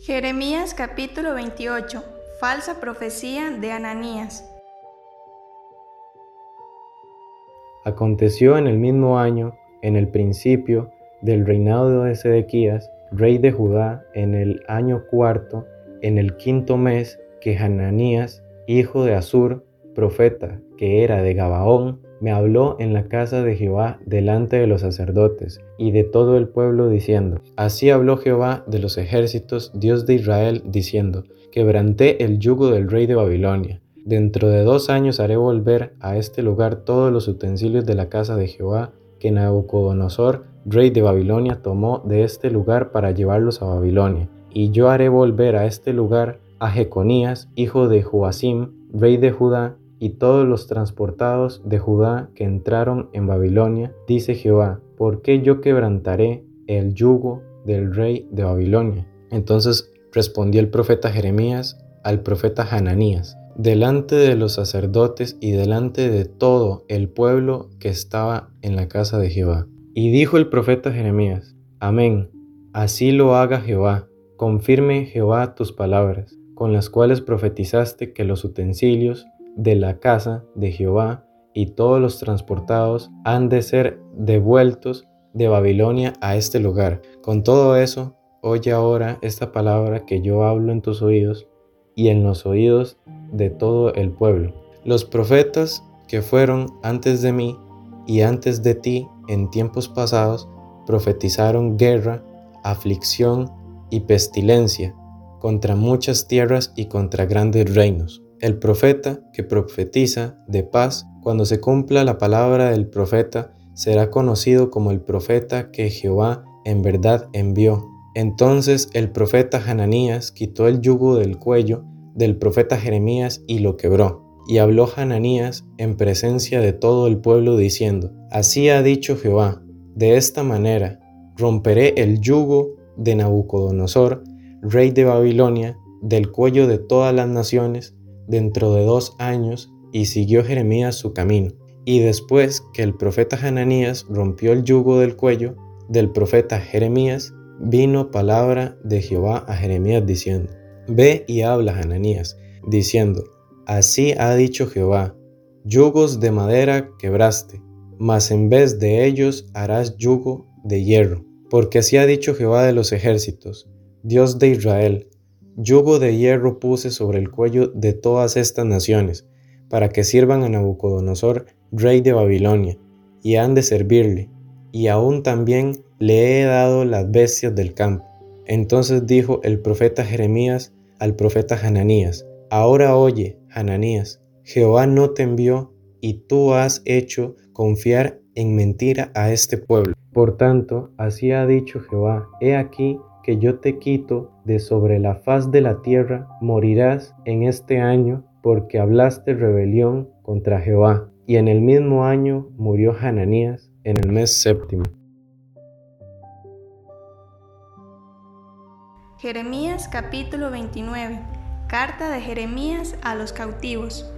Jeremías capítulo 28. Falsa profecía de Ananías. Aconteció en el mismo año, en el principio del reinado de Sedequías, rey de Judá, en el año cuarto, en el quinto mes, que Hananías, hijo de Asur, profeta, que era de Gabaón, me habló en la casa de Jehová delante de los sacerdotes y de todo el pueblo diciendo, Así habló Jehová de los ejércitos, Dios de Israel, diciendo, Quebranté el yugo del rey de Babilonia. Dentro de dos años haré volver a este lugar todos los utensilios de la casa de Jehová que Nabucodonosor, rey de Babilonia, tomó de este lugar para llevarlos a Babilonia. Y yo haré volver a este lugar a Jeconías, hijo de Joacim, rey de Judá, y todos los transportados de Judá que entraron en Babilonia, dice Jehová, ¿por qué yo quebrantaré el yugo del rey de Babilonia? Entonces respondió el profeta Jeremías al profeta Hananías, delante de los sacerdotes y delante de todo el pueblo que estaba en la casa de Jehová. Y dijo el profeta Jeremías, Amén, así lo haga Jehová, confirme Jehová tus palabras, con las cuales profetizaste que los utensilios de la casa de Jehová y todos los transportados han de ser devueltos de Babilonia a este lugar. Con todo eso, oye ahora esta palabra que yo hablo en tus oídos y en los oídos de todo el pueblo. Los profetas que fueron antes de mí y antes de ti en tiempos pasados profetizaron guerra, aflicción y pestilencia contra muchas tierras y contra grandes reinos. El profeta que profetiza de paz, cuando se cumpla la palabra del profeta, será conocido como el profeta que Jehová en verdad envió. Entonces el profeta Hananías quitó el yugo del cuello del profeta Jeremías y lo quebró. Y habló Hananías en presencia de todo el pueblo diciendo, Así ha dicho Jehová, de esta manera romperé el yugo de Nabucodonosor, rey de Babilonia, del cuello de todas las naciones, dentro de dos años y siguió Jeremías su camino. Y después que el profeta Hananías rompió el yugo del cuello del profeta Jeremías, vino palabra de Jehová a Jeremías diciendo, Ve y habla Hananías, diciendo, Así ha dicho Jehová, yugos de madera quebraste, mas en vez de ellos harás yugo de hierro, porque así ha dicho Jehová de los ejércitos, Dios de Israel, Yugo de hierro puse sobre el cuello de todas estas naciones, para que sirvan a Nabucodonosor, rey de Babilonia, y han de servirle, y aún también le he dado las bestias del campo. Entonces dijo el profeta Jeremías al profeta Hananías, Ahora oye, Hananías, Jehová no te envió, y tú has hecho confiar en mentira a este pueblo. Por tanto, así ha dicho Jehová, he aquí que yo te quito de sobre la faz de la tierra, morirás en este año, porque hablaste rebelión contra Jehová. Y en el mismo año murió Hananías en el mes séptimo. Jeremías capítulo 29. Carta de Jeremías a los cautivos.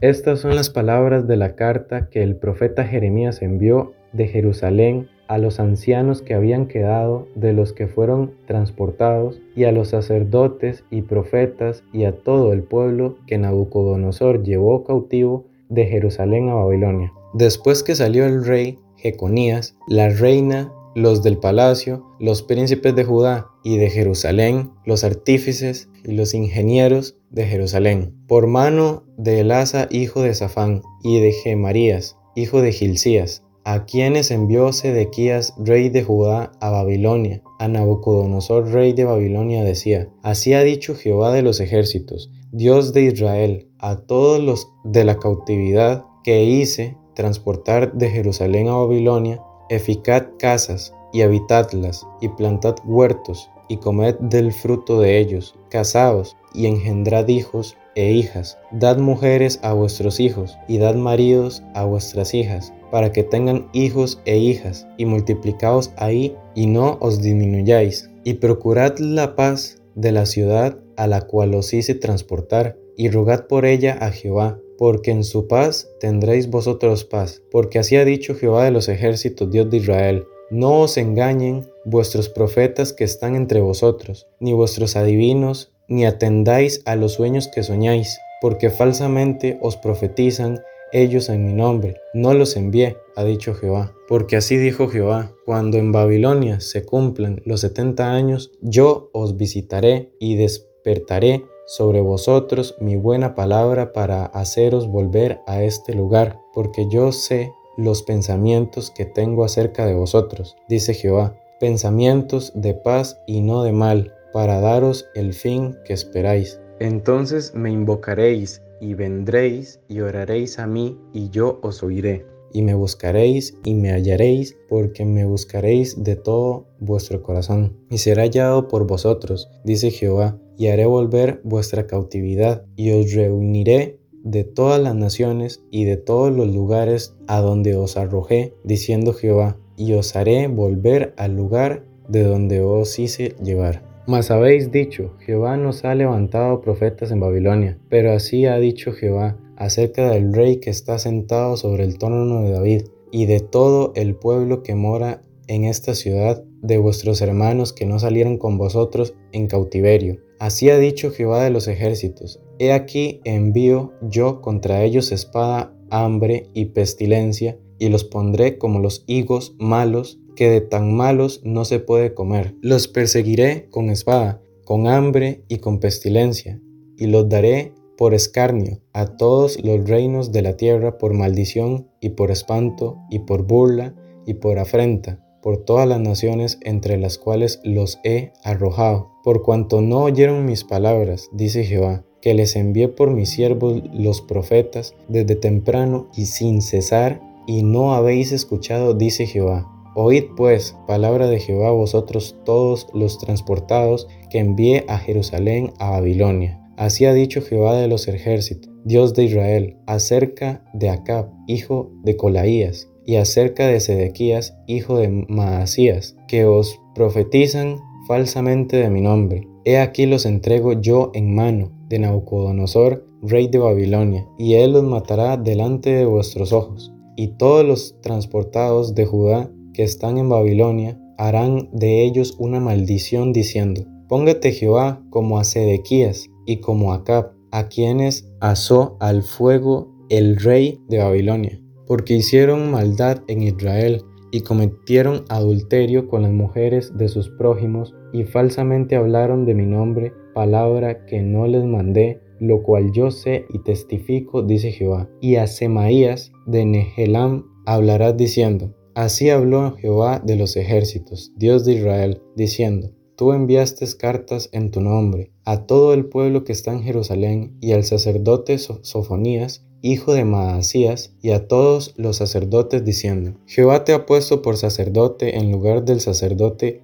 Estas son las palabras de la carta que el profeta Jeremías envió de Jerusalén a los ancianos que habían quedado de los que fueron transportados, y a los sacerdotes y profetas, y a todo el pueblo que Nabucodonosor llevó cautivo de Jerusalén a Babilonia. Después que salió el rey Jeconías, la reina, los del palacio, los príncipes de Judá y de Jerusalén, los artífices y los ingenieros de Jerusalén, por mano de Elasa, hijo de Safán, y de Gemarías, hijo de Gilcías, a quienes envió Sedequías, rey de Judá, a Babilonia. A Nabucodonosor, rey de Babilonia, decía, Así ha dicho Jehová de los ejércitos, Dios de Israel, a todos los de la cautividad que hice transportar de Jerusalén a Babilonia, eficad casas y habitadlas, y plantad huertos, y comed del fruto de ellos, casaos y engendrad hijos e hijas, dad mujeres a vuestros hijos, y dad maridos a vuestras hijas, para que tengan hijos e hijas, y multiplicaos ahí, y no os disminuyáis, y procurad la paz de la ciudad a la cual os hice transportar, y rogad por ella a Jehová, porque en su paz tendréis vosotros paz, porque así ha dicho Jehová de los ejércitos, Dios de Israel, no os engañen vuestros profetas que están entre vosotros, ni vuestros adivinos, ni atendáis a los sueños que soñáis, porque falsamente os profetizan ellos en mi nombre. No los envié, ha dicho Jehová. Porque así dijo Jehová, cuando en Babilonia se cumplan los setenta años, yo os visitaré y despertaré sobre vosotros mi buena palabra para haceros volver a este lugar, porque yo sé los pensamientos que tengo acerca de vosotros, dice Jehová, pensamientos de paz y no de mal, para daros el fin que esperáis. Entonces me invocaréis y vendréis y oraréis a mí y yo os oiré. Y me buscaréis y me hallaréis, porque me buscaréis de todo vuestro corazón. Y será hallado por vosotros, dice Jehová, y haré volver vuestra cautividad, y os reuniré de todas las naciones y de todos los lugares a donde os arrojé, diciendo Jehová, y os haré volver al lugar de donde os hice llevar. Mas habéis dicho, Jehová nos ha levantado profetas en Babilonia, pero así ha dicho Jehová acerca del rey que está sentado sobre el trono de David, y de todo el pueblo que mora en esta ciudad, de vuestros hermanos que no salieron con vosotros en cautiverio. Así ha dicho Jehová de los ejércitos, He aquí envío yo contra ellos espada, hambre y pestilencia, y los pondré como los higos malos, que de tan malos no se puede comer. Los perseguiré con espada, con hambre y con pestilencia, y los daré por escarnio a todos los reinos de la tierra por maldición y por espanto y por burla y por afrenta, por todas las naciones entre las cuales los he arrojado, por cuanto no oyeron mis palabras, dice Jehová que les envié por mis siervos los profetas desde temprano y sin cesar, y no habéis escuchado, dice Jehová. Oíd pues palabra de Jehová vosotros todos los transportados que envié a Jerusalén a Babilonia. Así ha dicho Jehová de los ejércitos, Dios de Israel, acerca de Acab, hijo de Colaías, y acerca de Sedequías, hijo de Maasías, que os profetizan falsamente de mi nombre. He aquí los entrego yo en mano de Nabucodonosor, rey de Babilonia, y él los matará delante de vuestros ojos. Y todos los transportados de Judá que están en Babilonia harán de ellos una maldición diciendo, Póngate Jehová como a Sedequías y como a Acab, a quienes asó al fuego el rey de Babilonia, porque hicieron maldad en Israel y cometieron adulterio con las mujeres de sus prójimos y falsamente hablaron de mi nombre, palabra que no les mandé, lo cual yo sé y testifico, dice Jehová. Y a Semaías de Nehelam hablarás diciendo, Así habló Jehová de los ejércitos, Dios de Israel, diciendo, Tú enviaste cartas en tu nombre a todo el pueblo que está en Jerusalén y al sacerdote Sofonías, hijo de Maasías, y a todos los sacerdotes diciendo, Jehová te ha puesto por sacerdote en lugar del sacerdote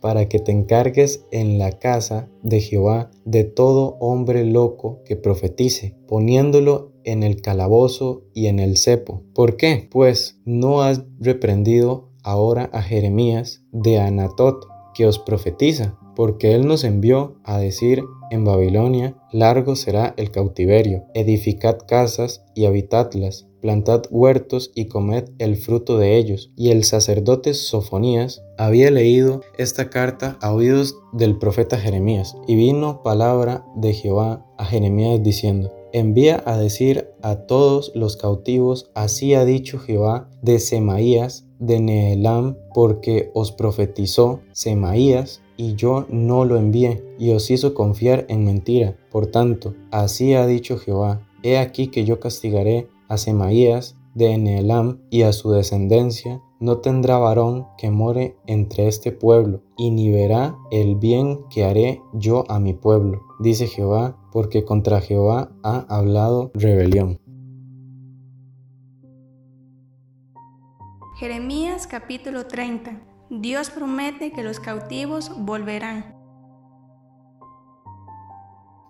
Para que te encargues en la casa de Jehová de todo hombre loco que profetice, poniéndolo en el calabozo y en el cepo. ¿Por qué? Pues no has reprendido ahora a Jeremías de Anatot, que os profetiza, porque él nos envió a decir en Babilonia, largo será el cautiverio, edificad casas y habitadlas, plantad huertos y comed el fruto de ellos. Y el sacerdote Sofonías había leído esta carta a oídos del profeta Jeremías, y vino palabra de Jehová a Jeremías diciendo, envía a decir a todos los cautivos, así ha dicho Jehová de Semaías, de Nehelam, porque os profetizó Semaías, y yo no lo envié, y os hizo confiar en mentira. Por tanto, así ha dicho Jehová, he aquí que yo castigaré a Semaías de Nehelam y a su descendencia, no tendrá varón que more entre este pueblo, y ni verá el bien que haré yo a mi pueblo, dice Jehová, porque contra Jehová ha hablado rebelión. Jeremías capítulo 30 Dios promete que los cautivos volverán.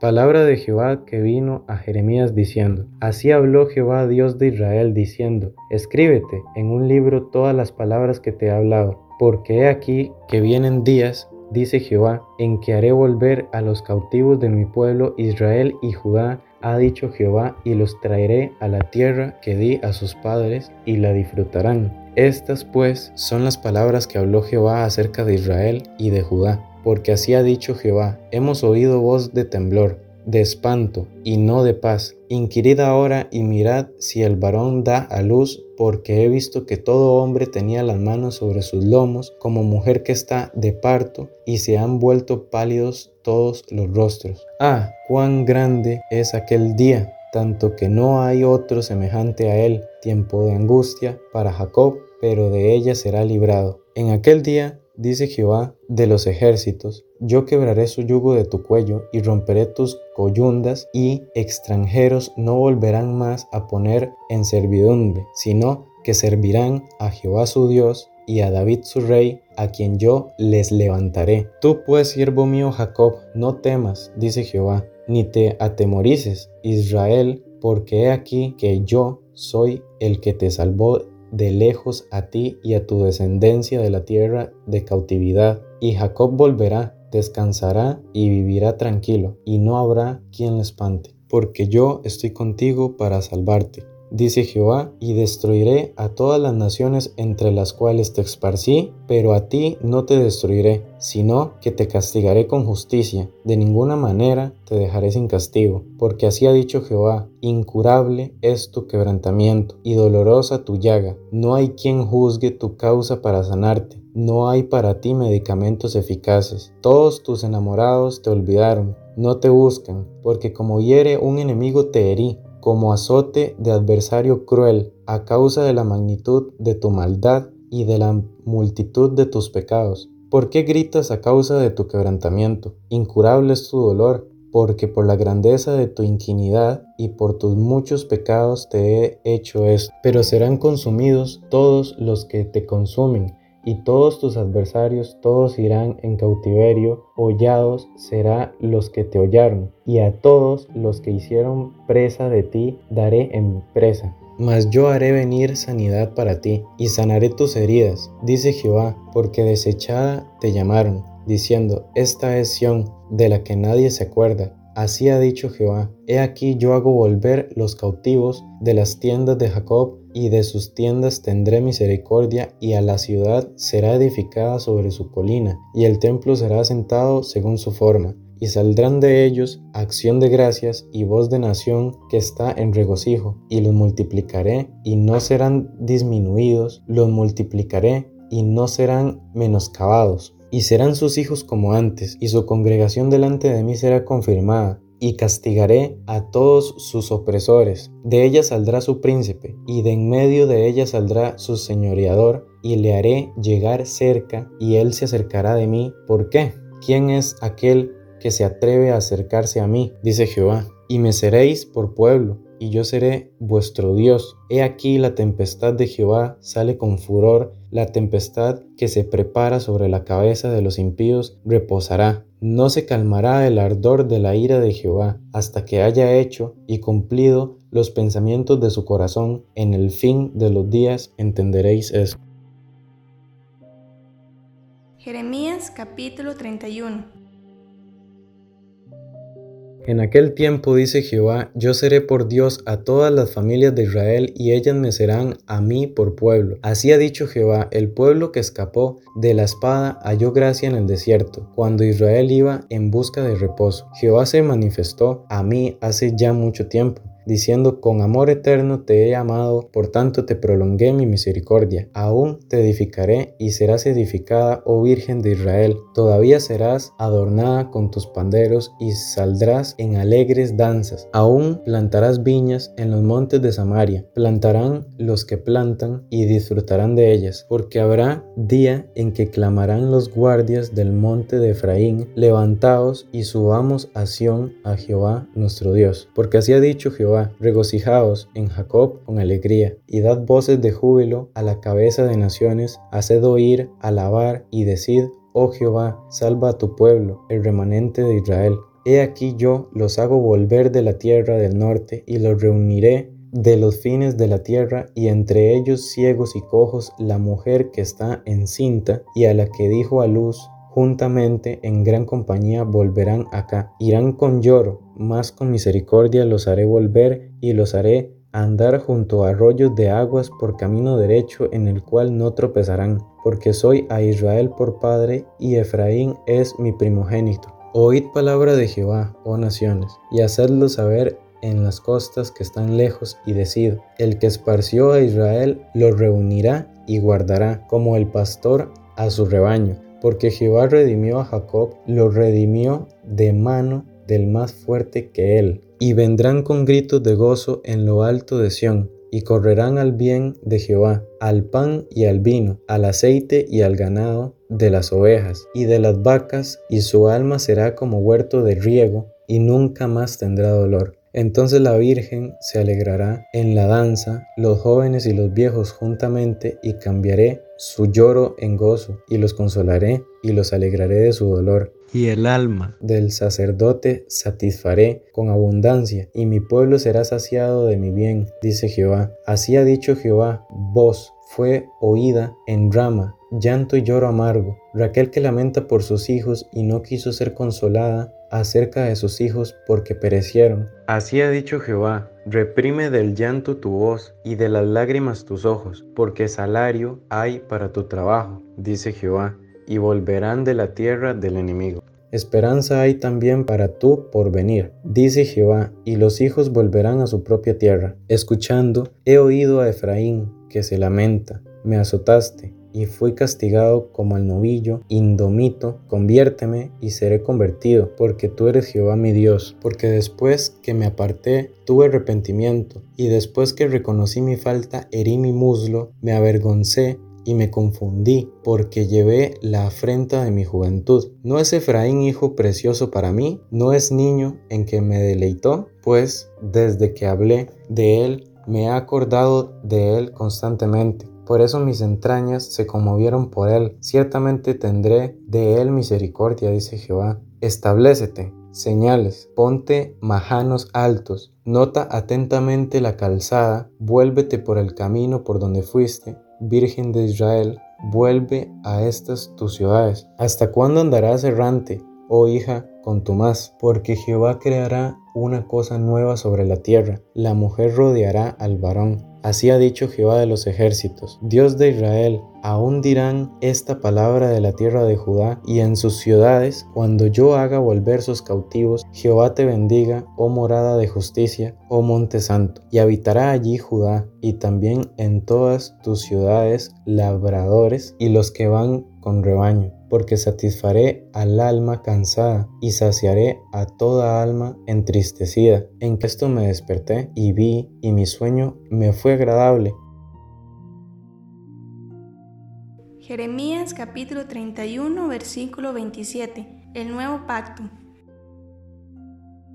Palabra de Jehová que vino a Jeremías diciendo, Así habló Jehová Dios de Israel diciendo, Escríbete en un libro todas las palabras que te he hablado, porque he aquí que vienen días, dice Jehová, en que haré volver a los cautivos de mi pueblo Israel y Judá ha dicho Jehová, y los traeré a la tierra que di a sus padres, y la disfrutarán. Estas pues son las palabras que habló Jehová acerca de Israel y de Judá, porque así ha dicho Jehová, hemos oído voz de temblor, de espanto y no de paz. Inquirid ahora y mirad si el varón da a luz, porque he visto que todo hombre tenía las manos sobre sus lomos, como mujer que está de parto, y se han vuelto pálidos todos los rostros. Ah, cuán grande es aquel día, tanto que no hay otro semejante a él, tiempo de angustia para Jacob, pero de ella será librado. En aquel día dice Jehová de los ejércitos, yo quebraré su yugo de tu cuello y romperé tus coyundas y extranjeros no volverán más a poner en servidumbre, sino que servirán a Jehová su Dios y a David su rey, a quien yo les levantaré. Tú pues, siervo mío Jacob, no temas, dice Jehová, ni te atemorices, Israel, porque he aquí que yo soy el que te salvó de lejos a ti y a tu descendencia de la tierra de cautividad. Y Jacob volverá, descansará y vivirá tranquilo, y no habrá quien le espante, porque yo estoy contigo para salvarte dice Jehová, y destruiré a todas las naciones entre las cuales te esparcí, pero a ti no te destruiré, sino que te castigaré con justicia. De ninguna manera te dejaré sin castigo, porque así ha dicho Jehová, incurable es tu quebrantamiento y dolorosa tu llaga. No hay quien juzgue tu causa para sanarte. No hay para ti medicamentos eficaces. Todos tus enamorados te olvidaron, no te buscan, porque como hiere un enemigo te herí, como azote de adversario cruel a causa de la magnitud de tu maldad y de la multitud de tus pecados. ¿Por qué gritas a causa de tu quebrantamiento? Incurable es tu dolor, porque por la grandeza de tu inquinidad y por tus muchos pecados te he hecho esto. Pero serán consumidos todos los que te consumen, y todos tus adversarios, todos irán en cautiverio, hollados será los que te hollaron, y a todos los que hicieron presa de ti daré en presa. Mas yo haré venir sanidad para ti, y sanaré tus heridas, dice Jehová, porque desechada te llamaron, diciendo, esta es Sión, de la que nadie se acuerda, Así ha dicho Jehová, He aquí yo hago volver los cautivos de las tiendas de Jacob, y de sus tiendas tendré misericordia, y a la ciudad será edificada sobre su colina, y el templo será asentado según su forma, y saldrán de ellos acción de gracias y voz de nación que está en regocijo, y los multiplicaré, y no serán disminuidos, los multiplicaré, y no serán menoscabados. Y serán sus hijos como antes, y su congregación delante de mí será confirmada, y castigaré a todos sus opresores. De ella saldrá su príncipe, y de en medio de ella saldrá su señoreador, y le haré llegar cerca, y él se acercará de mí. ¿Por qué? ¿Quién es aquel que se atreve a acercarse a mí? Dice Jehová. Y me seréis por pueblo, y yo seré vuestro Dios. He aquí la tempestad de Jehová sale con furor, la tempestad que se prepara sobre la cabeza de los impíos reposará. No se calmará el ardor de la ira de Jehová hasta que haya hecho y cumplido los pensamientos de su corazón. En el fin de los días entenderéis eso. Jeremías capítulo 31 en aquel tiempo dice Jehová, yo seré por Dios a todas las familias de Israel y ellas me serán a mí por pueblo. Así ha dicho Jehová, el pueblo que escapó de la espada halló gracia en el desierto, cuando Israel iba en busca de reposo. Jehová se manifestó a mí hace ya mucho tiempo diciendo, con amor eterno te he amado, por tanto te prolongué mi misericordia. Aún te edificaré y serás edificada, oh Virgen de Israel. Todavía serás adornada con tus panderos y saldrás en alegres danzas. Aún plantarás viñas en los montes de Samaria. Plantarán los que plantan y disfrutarán de ellas, porque habrá día en que clamarán los guardias del monte de Efraín, levantaos y subamos a Sión a Jehová nuestro Dios. Porque así ha dicho Jehová, regocijaos en Jacob con alegría, y dad voces de júbilo a la cabeza de naciones, haced oír, alabar y decid, oh Jehová, salva a tu pueblo, el remanente de Israel. He aquí yo los hago volver de la tierra del norte y los reuniré de los fines de la tierra, y entre ellos ciegos y cojos la mujer que está encinta y a la que dijo a luz juntamente en gran compañía volverán acá. Irán con lloro, mas con misericordia los haré volver y los haré andar junto a arroyos de aguas por camino derecho en el cual no tropezarán, porque soy a Israel por padre y Efraín es mi primogénito. Oíd palabra de Jehová, oh naciones, y hacedlo saber en las costas que están lejos y decid, el que esparció a Israel lo reunirá y guardará, como el pastor a su rebaño, porque Jehová redimió a Jacob, lo redimió de mano del más fuerte que él. Y vendrán con gritos de gozo en lo alto de Sión, y correrán al bien de Jehová, al pan y al vino, al aceite y al ganado de las ovejas y de las vacas, y su alma será como huerto de riego, y nunca más tendrá dolor. Entonces la Virgen se alegrará en la danza, los jóvenes y los viejos juntamente, y cambiaré su lloro en gozo, y los consolaré, y los alegraré de su dolor. Y el alma del sacerdote satisfaré con abundancia, y mi pueblo será saciado de mi bien, dice Jehová. Así ha dicho Jehová, voz fue oída en Rama, llanto y lloro amargo, Raquel que lamenta por sus hijos y no quiso ser consolada acerca de sus hijos porque perecieron. Así ha dicho Jehová, reprime del llanto tu voz y de las lágrimas tus ojos, porque salario hay para tu trabajo, dice Jehová, y volverán de la tierra del enemigo. Esperanza hay también para tu porvenir, dice Jehová, y los hijos volverán a su propia tierra. Escuchando, he oído a Efraín que se lamenta, me azotaste, y fui castigado como el novillo, indomito, conviérteme y seré convertido, porque tú eres Jehová mi Dios, porque después que me aparté tuve arrepentimiento, y después que reconocí mi falta herí mi muslo, me avergoncé y me confundí, porque llevé la afrenta de mi juventud. ¿No es Efraín hijo precioso para mí? ¿No es niño en que me deleitó? Pues desde que hablé de él, me he acordado de él constantemente por eso mis entrañas se conmovieron por él. Ciertamente tendré de él misericordia, dice Jehová. Establecete, señales, ponte majanos altos, nota atentamente la calzada, vuélvete por el camino por donde fuiste, Virgen de Israel, vuelve a estas tus ciudades. ¿Hasta cuándo andarás errante, oh hija, con tu más? Porque Jehová creará una cosa nueva sobre la tierra, la mujer rodeará al varón Así ha dicho Jehová de los ejércitos, Dios de Israel, aún dirán esta palabra de la tierra de Judá y en sus ciudades, cuando yo haga volver sus cautivos, Jehová te bendiga, oh morada de justicia, oh monte santo, y habitará allí Judá, y también en todas tus ciudades labradores y los que van con rebaño porque satisfaré al alma cansada y saciaré a toda alma entristecida. En esto me desperté y vi, y mi sueño me fue agradable. Jeremías capítulo 31 versículo 27 El nuevo pacto.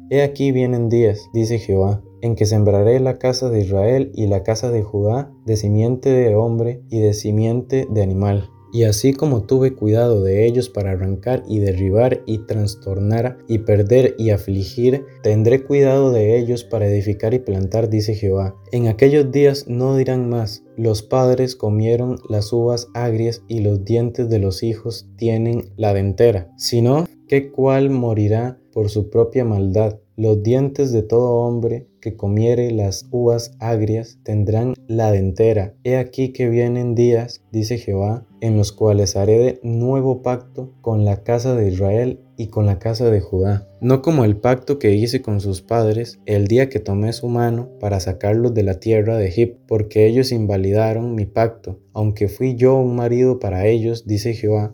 He aquí vienen días, dice Jehová, en que sembraré la casa de Israel y la casa de Judá de simiente de hombre y de simiente de animal y así como tuve cuidado de ellos para arrancar y derribar y trastornar y perder y afligir, tendré cuidado de ellos para edificar y plantar, dice Jehová. En aquellos días no dirán más, los padres comieron las uvas agrias y los dientes de los hijos tienen la dentera, sino que cuál morirá por su propia maldad. Los dientes de todo hombre que comiere las uvas agrias tendrán la dentera. He aquí que vienen días, dice Jehová, en los cuales haré de nuevo pacto con la casa de Israel y con la casa de Judá, no como el pacto que hice con sus padres el día que tomé su mano para sacarlos de la tierra de Egipto, porque ellos invalidaron mi pacto, aunque fui yo un marido para ellos, dice Jehová,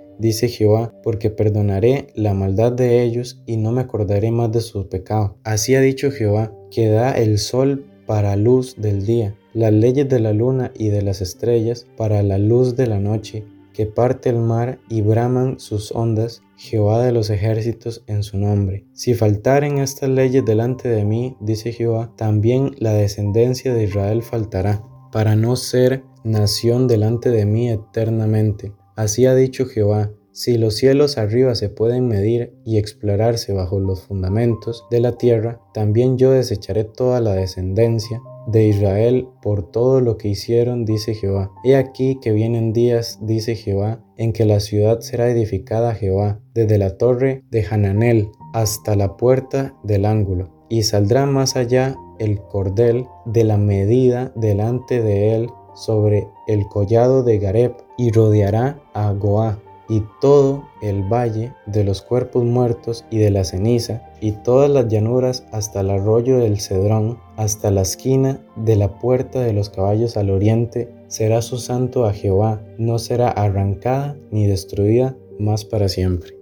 dice Jehová, porque perdonaré la maldad de ellos y no me acordaré más de sus pecados. Así ha dicho Jehová, que da el sol para luz del día, las leyes de la luna y de las estrellas para la luz de la noche, que parte el mar y braman sus ondas, Jehová de los ejércitos en su nombre. Si faltaren estas leyes delante de mí, dice Jehová, también la descendencia de Israel faltará, para no ser nación delante de mí eternamente. Así ha dicho Jehová, si los cielos arriba se pueden medir y explorarse bajo los fundamentos de la tierra, también yo desecharé toda la descendencia de Israel por todo lo que hicieron, dice Jehová. He aquí que vienen días, dice Jehová, en que la ciudad será edificada Jehová, desde la torre de Hananel hasta la puerta del ángulo, y saldrá más allá el cordel de la medida delante de él sobre el collado de Gareb, y rodeará a Goa y todo el valle de los cuerpos muertos y de la ceniza, y todas las llanuras hasta el arroyo del Cedrón, hasta la esquina de la puerta de los caballos al oriente, será su santo a Jehová, no será arrancada ni destruida más para siempre.